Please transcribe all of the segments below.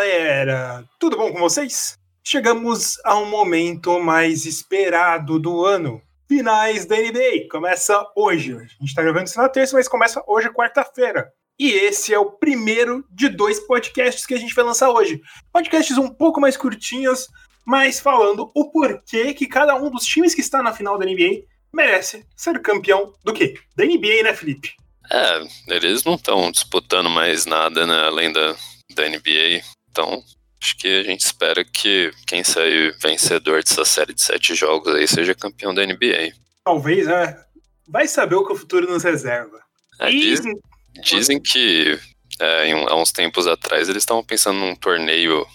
galera! Tudo bom com vocês? Chegamos a um momento mais esperado do ano. Finais da NBA. Começa hoje. A gente tá gravando isso na terça, mas começa hoje, quarta-feira. E esse é o primeiro de dois podcasts que a gente vai lançar hoje. Podcasts um pouco mais curtinhos, mas falando o porquê que cada um dos times que está na final da NBA merece ser campeão do quê? Da NBA, né, Felipe? É, eles não estão disputando mais nada, né, além da, da NBA. Então, acho que a gente espera que quem sair vencedor dessa série de sete jogos aí seja campeão da NBA. Talvez, né? Vai saber o que o futuro nos reserva. É, E- dizem, dizem que é, em há uns tempos atrás eles estavam pensando num torneio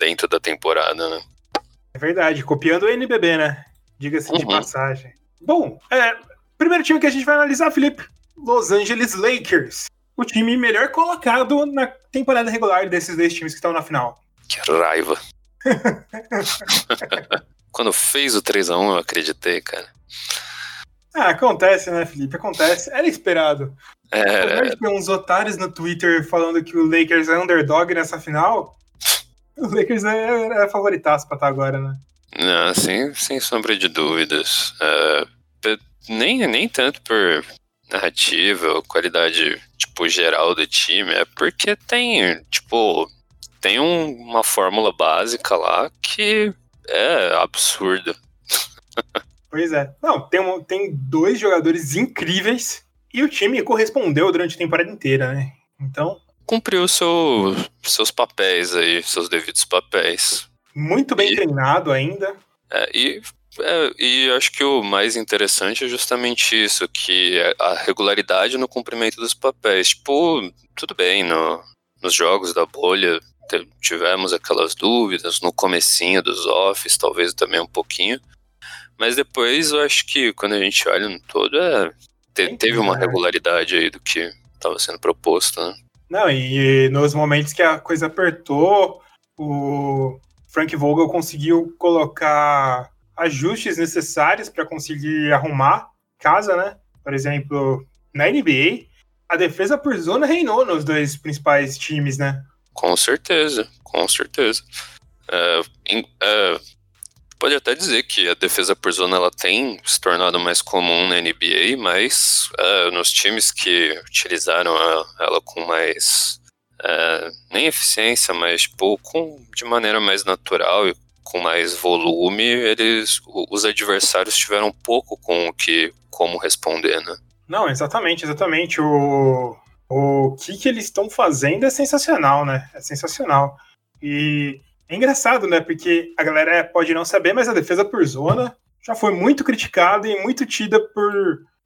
dentro da temporada, né? É verdade, copiando o NBB, né? Diga-se de Uhum. passagem. Bom, é, primeiro time que a gente vai analisar, Felipe, Los Angeles Lakers. O time melhor colocado na temporada regular desses dois times que estão na final. Que raiva. Quando fez o 3x1 eu acreditei, cara. Ah, acontece, né, Felipe? Acontece. Era esperado. Apesar É, ter uns otários no Twitter falando que o Lakers é underdog nessa final, o Lakers é, é favoritaço pra estar agora, né? não, sem, sem sombra de dúvidas. Pe- nem, nem tanto por narrativa qualidade, tipo, geral do time, é porque tem, tipo, tem um- uma fórmula básica lá que é absurda. Pois é. Não, tem, um- tem dois jogadores incríveis e o time correspondeu durante a temporada inteira, né? Então, Cumpriu seu, seus papéis aí, seus devidos papéis. muito bem E- treinado ainda. É, e, é, e acho que o mais interessante é justamente isso, que é a regularidade no cumprimento dos papéis. Tipo, tudo bem, no, nos jogos da bolha tivemos aquelas dúvidas, no comecinho dos offs, talvez também um pouquinho. Mas depois eu acho que quando a gente olha no todo, é, te- teve uma né? regularidade aí do que estava sendo proposto, né? Não, e nos momentos que a coisa apertou, o Frank Vogel conseguiu colocar ajustes necessários para conseguir arrumar casa, né? Por exemplo, na NBA, a defesa por zona reinou nos dois principais times, né? Com certeza, com certeza. É, em- é, pode até dizer que a defesa por zona ela tem se tornado mais comum na NBA, mas é, nos times que utilizaram a- ela com mais é, nem eficiência, mas tipo, com, de maneira mais natural e com mais volume, eles os adversários tiveram pouco com o que como responder, né? Não, exatamente, exatamente. O, o que, que eles estão fazendo é sensacional, né? É sensacional. E é engraçado, né? Porque a galera pode não saber, mas a defesa por zona já foi muito criticada e muito tida por,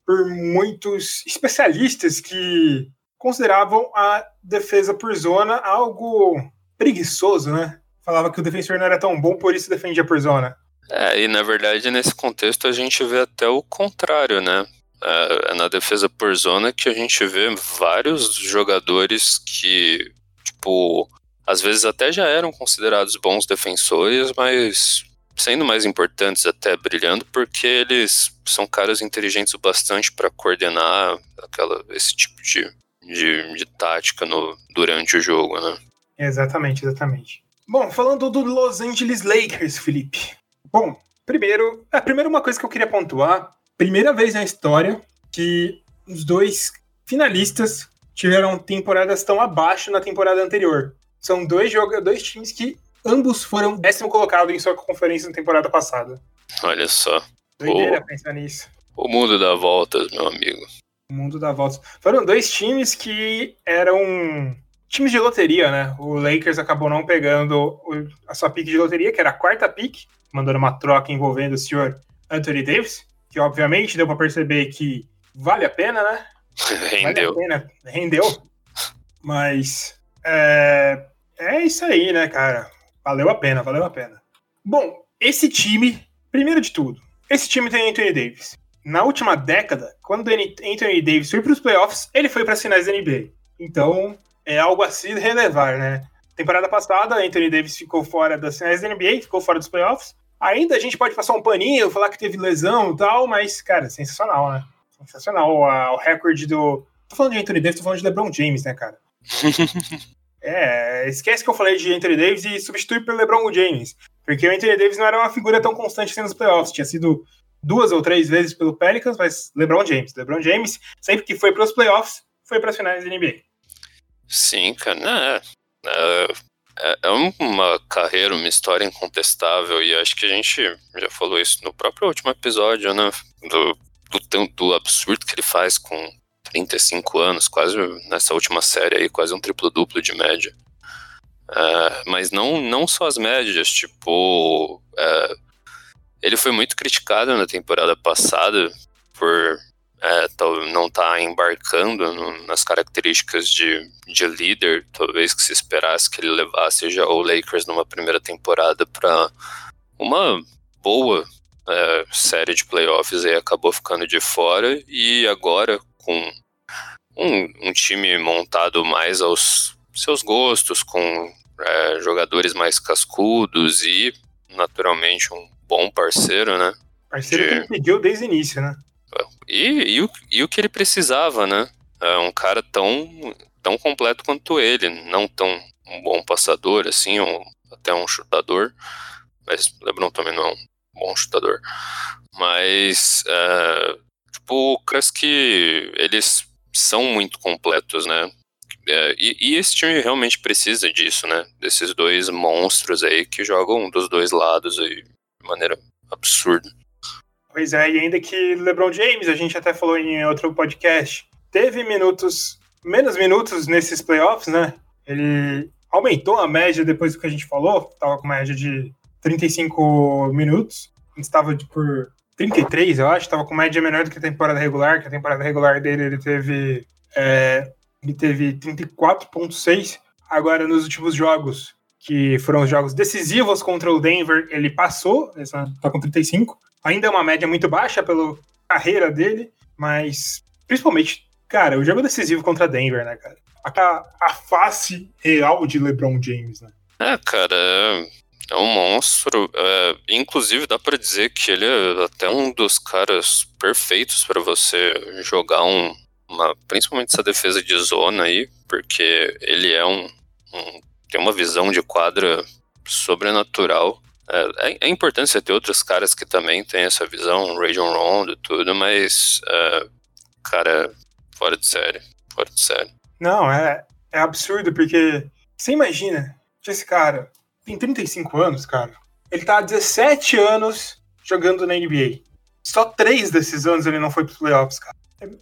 por muitos especialistas que consideravam a defesa por zona algo preguiçoso, né? Falava que o defensor não era tão bom, por isso defendia por zona. É, e na verdade nesse contexto a gente vê até o contrário, né? É, é na defesa por zona que a gente vê vários jogadores que, tipo, às vezes até já eram considerados bons defensores, mas sendo mais importantes até brilhando, porque eles são caras inteligentes o bastante para coordenar aquela, esse tipo de, de, de tática no, durante o jogo, né? Exatamente, exatamente. Bom, falando do Los Angeles Lakers, Felipe. Bom, primeiro, a primeira uma coisa que eu queria pontuar, primeira vez na história que os dois finalistas tiveram temporadas tão abaixo na temporada anterior. São dois jogadores, dois times que ambos foram décimo colocado em sua conferência na temporada passada. Olha só. Doideira Oh. pensar nisso. O mundo dá voltas, meu amigo. O mundo dá voltas. Foram dois times que eram times de loteria, né? O Lakers acabou não pegando a sua pique de loteria, que era a quarta pique, mandando uma troca envolvendo o senhor Anthony Davis, que obviamente deu para perceber que vale a pena, né? Rendeu. Vale a pena, rendeu. Mas é, é isso aí, né, cara? Valeu a pena, valeu a pena. Bom, esse time, primeiro de tudo, esse time tem Anthony Davis. Na última década, quando Anthony Davis foi para os playoffs, ele foi para as finais da NBA. Então, é algo a se relevar, né? Temporada passada, Anthony Davis ficou fora das finais da NBA, ficou fora dos playoffs. Ainda a gente pode passar um paninho, falar que teve lesão e tal, mas, cara, sensacional, né? Sensacional. O recorde do. Tô falando de Anthony Davis, tô falando de LeBron James, né, cara? É, esquece que eu falei de Anthony Davis e substitui pelo LeBron James. Porque o Anthony Davis não era uma figura tão constante assim nos playoffs. Tinha sido duas ou três vezes pelo Pelicans, mas LeBron James. LeBron James, sempre que foi para os playoffs, foi para as finais da NBA. Sim, cara. É, é, é, é uma carreira, uma história incontestável. E acho que a gente já falou isso no próprio último episódio, né? Do, do, do absurdo que ele faz com 35 anos, quase nessa última série aí, quase um triplo-duplo de média. Uh, mas não, não só as médias, tipo. Uh, ele foi muito criticado na temporada passada por uh, não estar tá embarcando no, nas características de, de líder, talvez que se esperasse que ele levasse já o Lakers numa primeira temporada para uma boa série de playoffs e acabou ficando de fora e agora com um, um time montado mais aos seus gostos, com é, jogadores mais cascudos e, naturalmente, um bom parceiro, né? Parceiro de... que ele pediu desde o início, né? E, e, o, e o que ele precisava, né? É um cara tão, tão completo quanto ele, não tão um bom passador, assim, até um chutador, mas LeBron também não é um bom chutador. Mas, é, tipo, caras que eles são muito completos, né? É, e, e, esse time realmente precisa disso, né? Desses dois monstros aí que jogam dos dois lados aí de maneira absurda. Pois é, e ainda que LeBron James, a gente até falou em outro podcast, teve minutos, menos minutos nesses playoffs, né? Ele aumentou a média depois do que a gente falou, tava com média de 35 minutos, estava por 33, eu acho, estava com média menor do que a temporada regular, que a temporada regular dele ele teve é, ele teve 34,6. Agora, nos últimos jogos, que foram os jogos decisivos contra o Denver, ele passou, está com 35. Ainda é uma média muito baixa pela carreira dele, mas principalmente, cara, o jogo decisivo contra Denver, né, cara? A, a face real de LeBron James, né? É, cara, é, é um monstro. É, inclusive, dá para dizer que ele é até um dos caras perfeitos para você jogar um, uma, principalmente essa defesa de zona aí, porque ele é um, um tem uma visão de quadra sobrenatural. É, é, é, importante você ter outros caras que também têm essa visão, Rajon Rondo e tudo, mas, é, cara, fora de série, fora de série. Não, é, é absurdo, porque você imagina que esse cara tem 35 anos, cara. Ele tá há 17 anos jogando na NBA. Só três desses anos ele não foi pros playoffs, cara.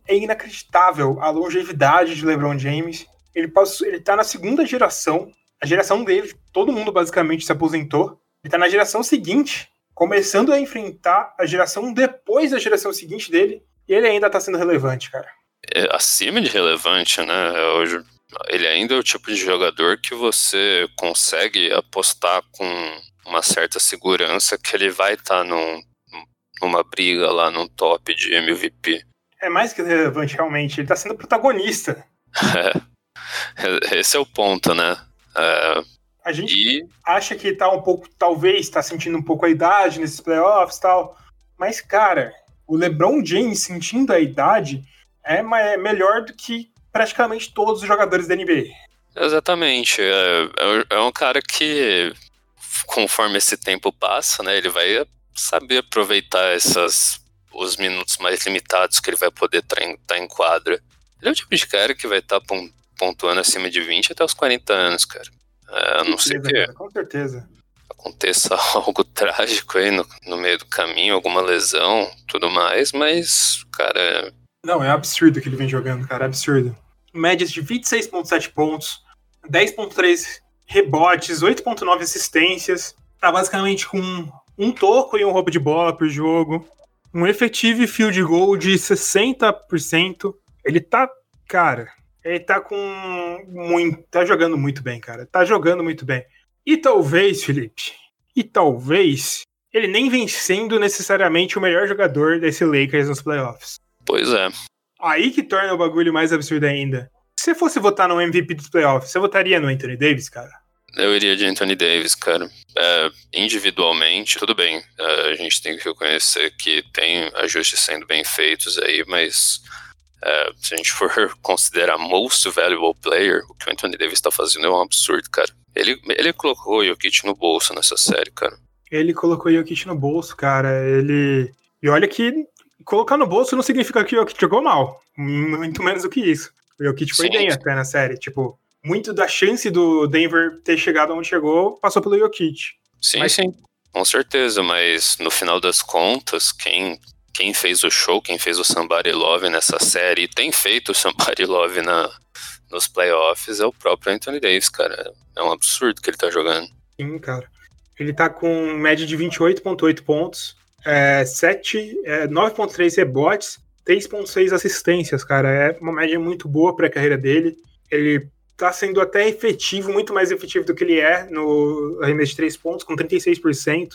É inacreditável a longevidade de LeBron James. Ele, passou, ele tá na segunda geração. A geração dele, todo mundo basicamente se aposentou. Ele tá na geração seguinte, começando a enfrentar a geração depois da geração seguinte dele. E ele ainda tá sendo relevante, cara. É acima de relevante, né? Hoje, ele ainda é o tipo de jogador que você consegue apostar com uma certa segurança que ele vai estar tá num, numa briga lá no top de MVP é mais que relevante, realmente. Ele tá sendo protagonista. É. Esse é o ponto, né? É... A gente e... acha que tá um pouco, talvez, tá sentindo um pouco a idade nesses playoffs e tal. Mas, cara, o LeBron James sentindo a idade é, é melhor do que praticamente todos os jogadores da NBA. Exatamente. É, é, é um cara que, conforme esse tempo passa, né, ele vai saber aproveitar essas os minutos mais limitados que ele vai poder estar em, tá em quadra. Ele é o tipo de cara que vai estar tá pontuando acima de 20 até os 40 anos, cara. É, a não ser que. Com certeza. Aconteça algo trágico aí no, no meio do caminho, alguma lesão, tudo mais, mas, cara. Não, é absurdo que ele vem jogando, cara, é absurdo. Médias de 26,7 pontos, 10,3 rebotes, 8,9 assistências. Tá basicamente com um toco e um roubo de bola por jogo um efetivo field goal de 60%. Ele tá, cara, ele tá com muito, tá jogando muito bem, cara. Tá jogando muito bem. E talvez, Felipe, e talvez ele nem vem sendo necessariamente o melhor jogador desse Lakers nos playoffs. Pois é. Aí que torna o bagulho mais absurdo ainda. Se você fosse votar no MVP dos playoffs, você votaria no Anthony Davis, cara? Eu iria de Anthony Davis, cara. É, individualmente, tudo bem. É, a gente tem que reconhecer que tem ajustes sendo bem feitos aí, mas É, se a gente for considerar most valuable player, o que o Anthony Davis está fazendo é um absurdo, cara. Ele, ele colocou o Jokic no bolso nessa série, cara. Ele colocou o Jokic no bolso, cara. Ele. E olha que colocar no bolso não significa que o Jokic jogou mal. Muito menos do que isso. O Jokic foi sim, bem até na série. Tipo, muito da chance do Denver ter chegado onde chegou passou pelo Jokic. Sim, mas... sim. Com certeza, mas no final das contas, quem, quem fez o show, quem fez o Somebody Love nessa série e tem feito o Somebody Love na, nos playoffs é o próprio Anthony Davis, cara. É um absurdo que ele tá jogando. Sim, cara. Ele tá com média de 28,8 pontos, é, 7, é, 9,3 rebotes, 3,6 assistências, cara. É uma média muito boa para a carreira dele. Ele tá sendo até efetivo, muito mais efetivo do que ele é no arremesso de 3 pontos, com 36%.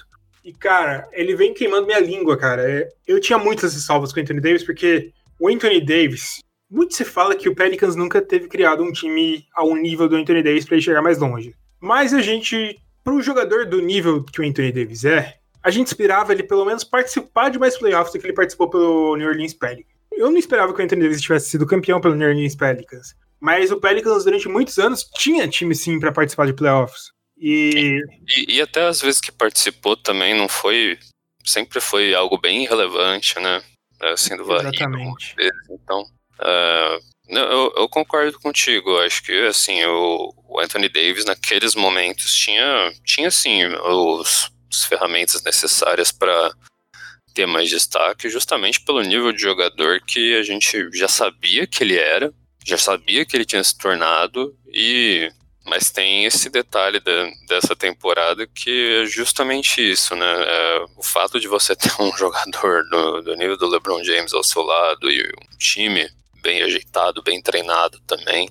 E, cara, ele vem queimando minha língua, cara. É, eu tinha muitas salvas com o Anthony Davis, porque o Anthony Davis, muito se fala que o Pelicans nunca teve criado um time ao nível do Anthony Davis para ele chegar mais longe. Mas a gente, para o jogador do nível que o Anthony Davis é, a gente esperava ele pelo menos participar de mais playoffs do que ele participou pelo New Orleans Pelicans. Eu não esperava que o Anthony Davis tivesse sido campeão pelo New Orleans Pelicans, mas o Pelicans durante muitos anos tinha time sim para participar de playoffs. E... e... E, até as vezes que participou também não foi. Sempre foi algo bem relevante, né? É, sendo varrido. Exatamente. Então, uh, eu, eu, concordo contigo. Acho que assim, o, o, Anthony Davis naqueles momentos tinha, tinha sim os, as ferramentas necessárias para ter mais destaque, justamente pelo nível de jogador que a gente já sabia que ele era, já sabia que ele tinha se tornado e mas tem esse detalhe de, dessa temporada que é justamente isso, né? É, o fato de você ter um jogador do, do, nível do LeBron James ao seu lado e um time bem ajeitado, bem treinado também,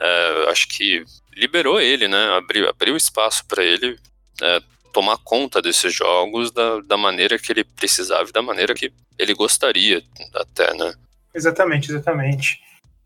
é, acho que liberou ele, né? Abriu, abriu espaço para ele é, tomar conta desses jogos da, da maneira que ele precisava e da maneira que ele gostaria, até, né? Exatamente, exatamente.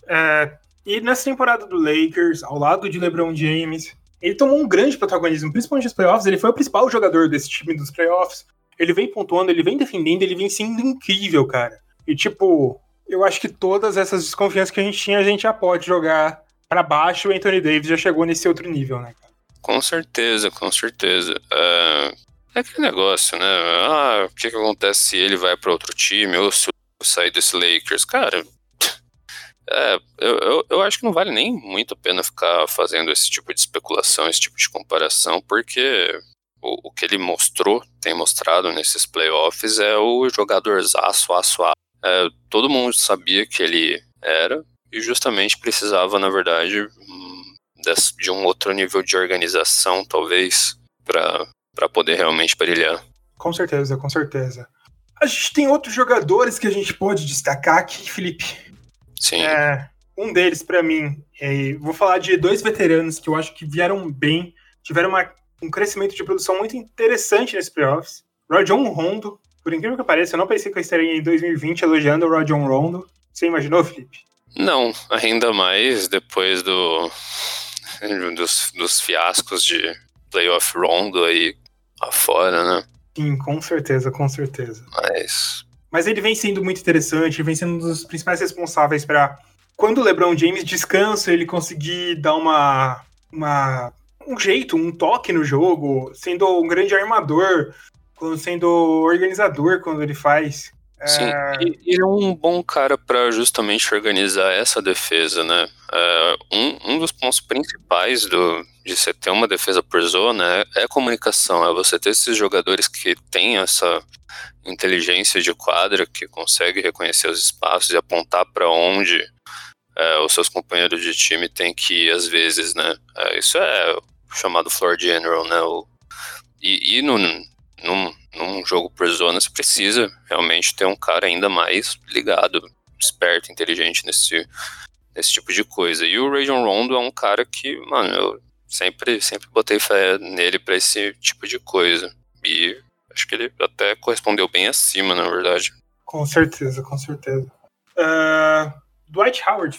É, e nessa temporada do Lakers, ao lado de LeBron James, ele tomou um grande protagonismo, principalmente nos playoffs. Ele foi o principal jogador desse time dos playoffs. Ele vem pontuando, ele vem defendendo, ele vem sendo incrível, cara. E tipo, eu acho que todas essas desconfianças que a gente tinha, a gente já pode jogar para baixo. O Anthony Davis já chegou nesse outro nível, né, cara? Com certeza, com certeza. É, é aquele negócio, né? Ah, o que, que acontece se ele vai para outro time ou se eu sair desse Lakers? Cara, é, eu, eu, eu, acho que não vale nem muito a pena ficar fazendo esse tipo de especulação, esse tipo de comparação, porque o, o que ele mostrou, tem mostrado nesses playoffs, é o jogador aço, aço, aço. É, todo mundo sabia que ele era e justamente precisava, na verdade, hum, de um outro nível de organização, talvez, para poder realmente brilhar. Com certeza, com certeza. A gente tem outros jogadores que a gente pode destacar aqui, Felipe. Sim. É, um deles, para mim, é, vou falar de dois veteranos que eu acho que vieram bem, tiveram uma, um crescimento de produção muito interessante nesse playoffs. Rajon Rondo, por incrível que pareça, eu não pensei que eu estaria em 2020 elogiando o Rajon Rondo. Você imaginou, Felipe? Não, ainda mais depois do dos, dos fiascos de playoff Rondo aí afora, né? Sim, com certeza, com certeza. Mas mas ele vem sendo muito interessante, vem sendo um dos principais responsáveis para quando o LeBron James descansa, ele conseguir dar uma, uma um jeito, um toque no jogo, sendo um grande armador, sendo organizador quando ele faz. Sim, é... ele é um bom cara para justamente organizar essa defesa, né? É, um, um dos pontos principais do, de você ter uma defesa por zona é, é a comunicação, é você ter esses jogadores que têm essa inteligência de quadra, que consegue reconhecer os espaços e apontar para onde é, os seus companheiros de time têm que ir às vezes, né? É, isso é chamado floor general, né? O, e, e no, num, num jogo por zona, você precisa realmente ter um cara ainda mais ligado, esperto, inteligente nesse, nesse tipo de coisa. E o Rajon Rondo é um cara que, mano, eu sempre, sempre botei fé nele para esse tipo de coisa. E acho que ele até correspondeu bem acima, na verdade. Com certeza, com certeza. Uh, Dwight Howard,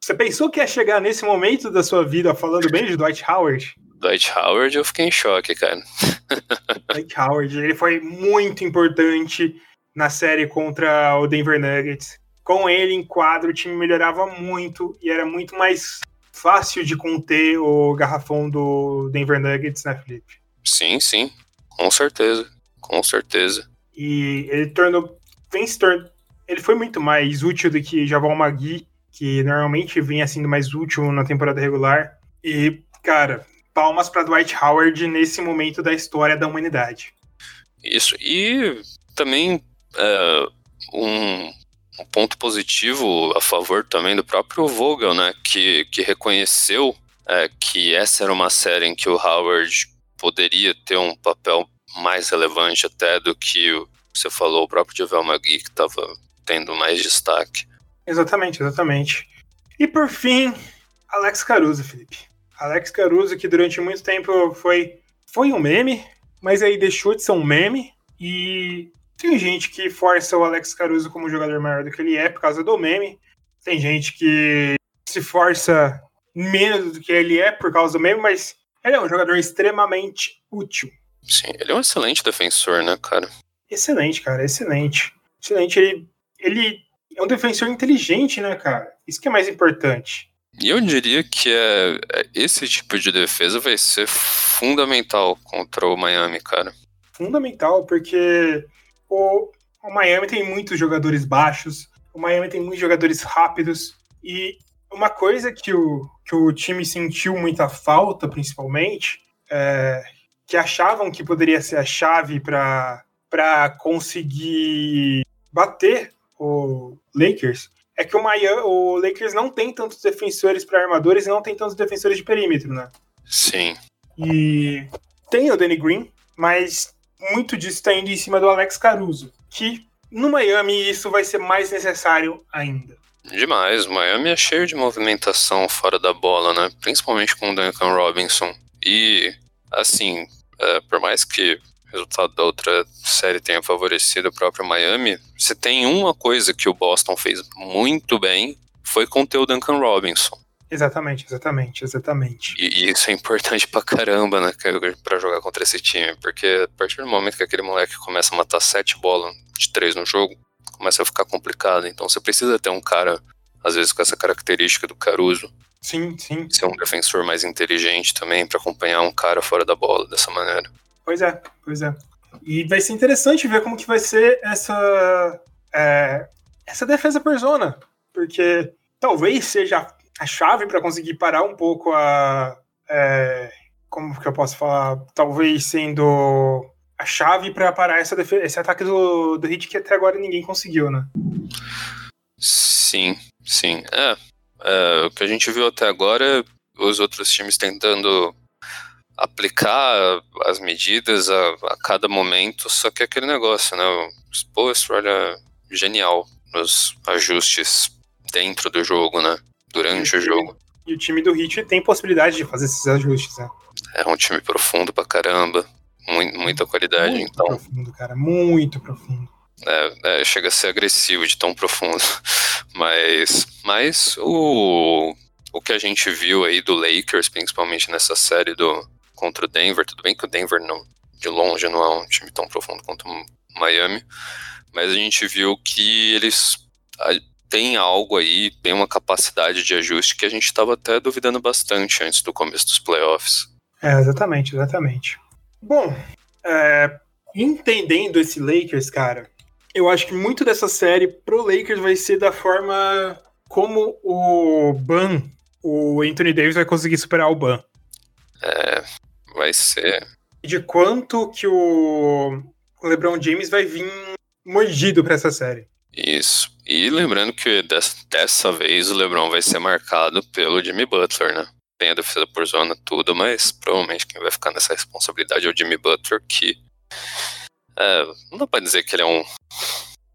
você pensou que ia chegar nesse momento da sua vida falando bem de Dwight Howard? Dwight Howard, eu fiquei em choque, cara. Dwight Howard, ele foi muito importante na série contra o Denver Nuggets. com ele em quadro, o time melhorava muito e era muito mais fácil de conter o garrafão do Denver Nuggets, né, Felipe? Sim, sim, com certeza, com certeza. E ele tornou, vem se tornando, ele foi muito mais útil do que Javal Magui, que normalmente vem sendo mais útil na temporada regular. E, cara, palmas para Dwight Howard nesse momento da história da humanidade. Isso, e também é, um, um ponto positivo a favor também do próprio Vogel, né? Que, que reconheceu é, que essa era uma série em que o Howard poderia ter um papel mais relevante até do que você falou, o próprio Javel Magui, que estava tendo mais destaque. Exatamente, exatamente. E por fim, Alex Caruso, Felipe. Alex Caruso, que durante muito tempo foi, foi um meme, mas aí deixou de ser um meme e tem gente que força o Alex Caruso como jogador maior do que ele é por causa do meme. Tem gente que se força menos do que ele é por causa do meme, mas ele é um jogador extremamente útil. Sim, ele é um excelente defensor, né, cara? Excelente, cara, excelente. Excelente. Ele, ele é um defensor inteligente, né, cara? Isso que é mais importante. E eu diria que é, é esse tipo de defesa vai ser fundamental contra o Miami, cara. Fundamental, porque o, o Miami tem muitos jogadores baixos, o Miami tem muitos jogadores rápidos, e uma coisa que o, que o time sentiu muita falta, principalmente, é, que achavam que poderia ser a chave para conseguir bater o Lakers, é que o, Miami, o Lakers não tem tantos defensores para armadores e não tem tantos defensores de perímetro, né? Sim. E tem o Danny Green, mas muito disso está indo em cima do Alex Caruso, que no Miami isso vai ser mais necessário ainda. Demais, Miami é cheio de movimentação fora da bola, né? Principalmente com o Duncan Robinson. E, assim, é, por mais que o resultado da outra série tenha favorecido o próprio Miami, se tem uma coisa que o Boston fez muito bem, foi conter o Duncan Robinson. Exatamente, exatamente, exatamente. E, e, isso é importante pra caramba, né, pra jogar contra esse time, porque a partir do momento que aquele moleque começa a matar sete bolas de três no jogo, começa a ficar complicado. Então você precisa ter um cara, às vezes, com essa característica do Caruso. Sim, sim. Ser um defensor mais inteligente também, para acompanhar um cara fora da bola dessa maneira. Pois é, pois é. E vai ser interessante ver como que vai ser essa, é, essa defesa por zona, porque talvez seja a chave para conseguir parar um pouco a. É, como que eu posso falar? Talvez sendo a chave para parar essa esse ataque do, do Hit que até agora ninguém conseguiu, né? Sim, sim. É, é, o que a gente viu até agora, os outros times tentando aplicar as medidas a, a cada momento, só que é aquele negócio, né? O Spolstra olha genial nos ajustes dentro do jogo, né? durante o jogo. E o time do Heat tem possibilidade de fazer esses ajustes, né? É um time profundo pra caramba, muita qualidade, muito então. Muito profundo, cara, muito profundo. É, é, chega a ser agressivo de tão profundo. Mas, mas o, o que a gente viu aí do Lakers, principalmente nessa série do contra o Denver, tudo bem que o Denver não, de longe não é um time tão profundo quanto o Miami, mas a gente viu que eles tem algo aí, tem uma capacidade de ajuste que a gente estava até duvidando bastante antes do começo dos playoffs. É, exatamente, exatamente. Bom, é, entendendo esse Lakers, cara, eu acho que muito dessa série pro Lakers vai ser da forma como o Ban, o Anthony Davis vai conseguir superar o Ban. É, vai ser. De quanto que o LeBron James vai vir mordido para essa série. Isso. E lembrando que dessa vez o LeBron vai ser marcado pelo Jimmy Butler, né? Tem a defesa por zona, tudo, mas provavelmente quem vai ficar nessa responsabilidade é o Jimmy Butler, que é, não dá pra dizer que ele é um,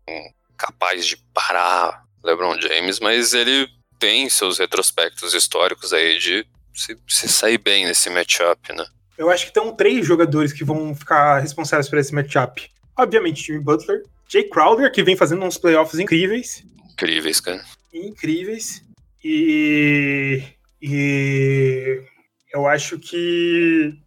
um capaz de parar LeBron James, mas ele tem seus retrospectos históricos aí de se, se sair bem nesse matchup, né? Eu acho que tem três jogadores que vão ficar responsáveis por esse matchup. Obviamente, Jimmy Butler, Jay Crowder, que vem fazendo uns playoffs incríveis. Incríveis, cara. Incríveis. E, e eu acho que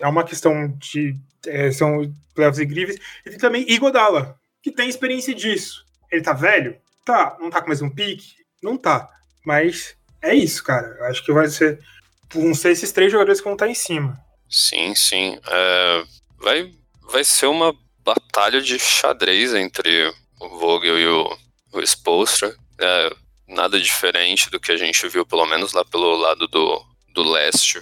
é uma questão de. É, são playoffs. E tem também Igodala, que tem experiência disso. Ele tá velho? Tá, não tá com mais um pique? Não tá. Mas é isso, cara. Eu acho que vai ser. Vão ser esses três jogadores que vão estar em cima. Sim, sim. É, vai, vai ser uma batalha de xadrez entre o Vogel e o, o Spolstra. É, nada diferente do que a gente viu, pelo menos lá pelo lado do, do leste.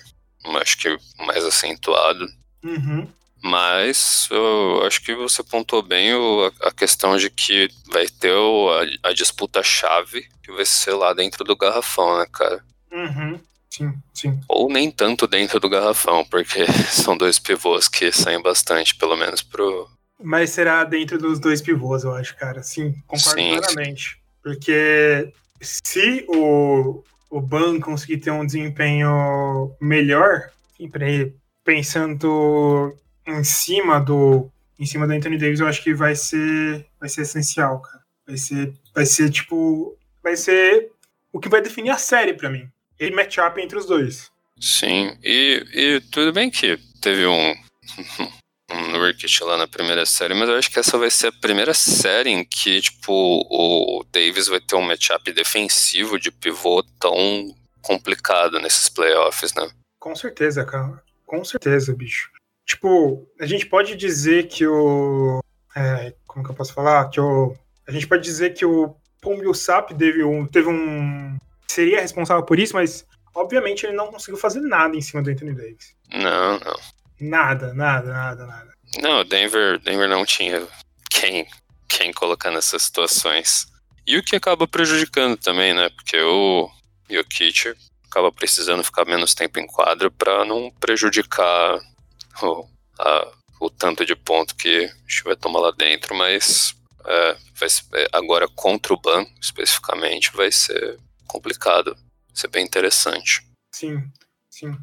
Acho que mais acentuado. Uhum. Mas eu acho que você pontuou bem o, a questão de que vai ter o, a, a disputa-chave que vai ser lá dentro do garrafão, né, cara? Uhum. Sim, sim. Ou nem tanto dentro do garrafão, porque são dois pivôs que saem bastante, pelo menos pro. Mas será dentro dos dois pivôs, eu acho, cara. Sim, concordo sim, plenamente. Sim. Porque se o, o Ban conseguir ter um desempenho melhor, pensando em cima do em cima do Anthony Davis, eu acho que vai ser vai ser essencial, cara. Vai ser vai ser tipo vai ser o que vai definir a série para mim. Ele matchup entre os dois. Sim, e, e tudo bem que teve um um Nurkic lá na primeira série, mas eu acho que essa vai ser a primeira série em que, tipo, o Davis vai ter um matchup defensivo de pivô tão complicado nesses playoffs, né? Com certeza, cara. Com certeza, bicho. Tipo, a gente pode dizer que o. É, como que eu posso falar? Que o. A gente pode dizer que o Paul Millsap teve um, teve um. Seria responsável por isso, mas obviamente ele não conseguiu fazer nada em cima do Anthony Davis. Não, não. Nada, nada, nada, nada. Não, Denver, Denver não tinha quem, quem colocar nessas situações. E o que acaba prejudicando também, né? Porque o Jokic acaba precisando ficar menos tempo em quadra para não prejudicar o, a, o tanto de ponto que a gente vai tomar lá dentro, mas é, vai, é, agora contra o Ban, especificamente, vai ser complicado, vai ser bem interessante. Sim, sim.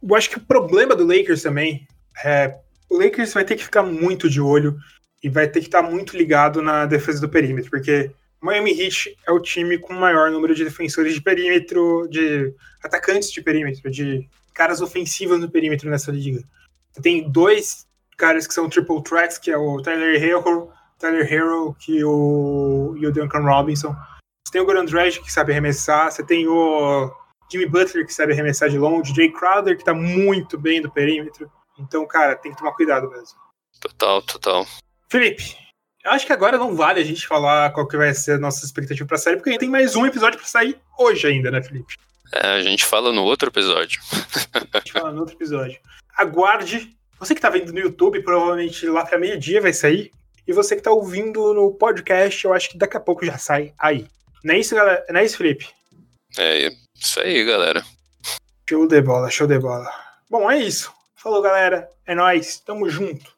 Eu acho que o problema do Lakers também é o Lakers vai ter que ficar muito de olho e vai ter que estar muito ligado na defesa do perímetro, porque Miami Heat é o time com o maior número de defensores de perímetro, de atacantes de perímetro, de caras ofensivos no perímetro nessa liga. Tem dois caras que são triple threats, que é o Tyler Hero, Tyler Hero que o, e o Duncan Robinson. Você tem o Goran Dragic, que sabe arremessar, você tem o Jimmy Butler, que sabe arremessar de longe, Jay Crowder, que tá muito bem do perímetro. Então, cara, tem que tomar cuidado mesmo. Total, total. Felipe, eu acho que agora não vale a gente falar qual que vai ser a nossa expectativa pra série, porque a gente tem mais um episódio pra sair hoje ainda, né, Felipe? É, a gente fala no outro episódio. a gente fala no outro episódio. Aguarde. Você que tá vendo no YouTube, provavelmente lá pra meio-dia vai sair. E você que tá ouvindo no podcast, eu acho que daqui a pouco já sai aí. Não é isso, galera? Não é isso, Felipe? É isso aí, galera. Show de bola, show de bola. Bom, é isso. Falou, galera. É nóis. Tamo junto.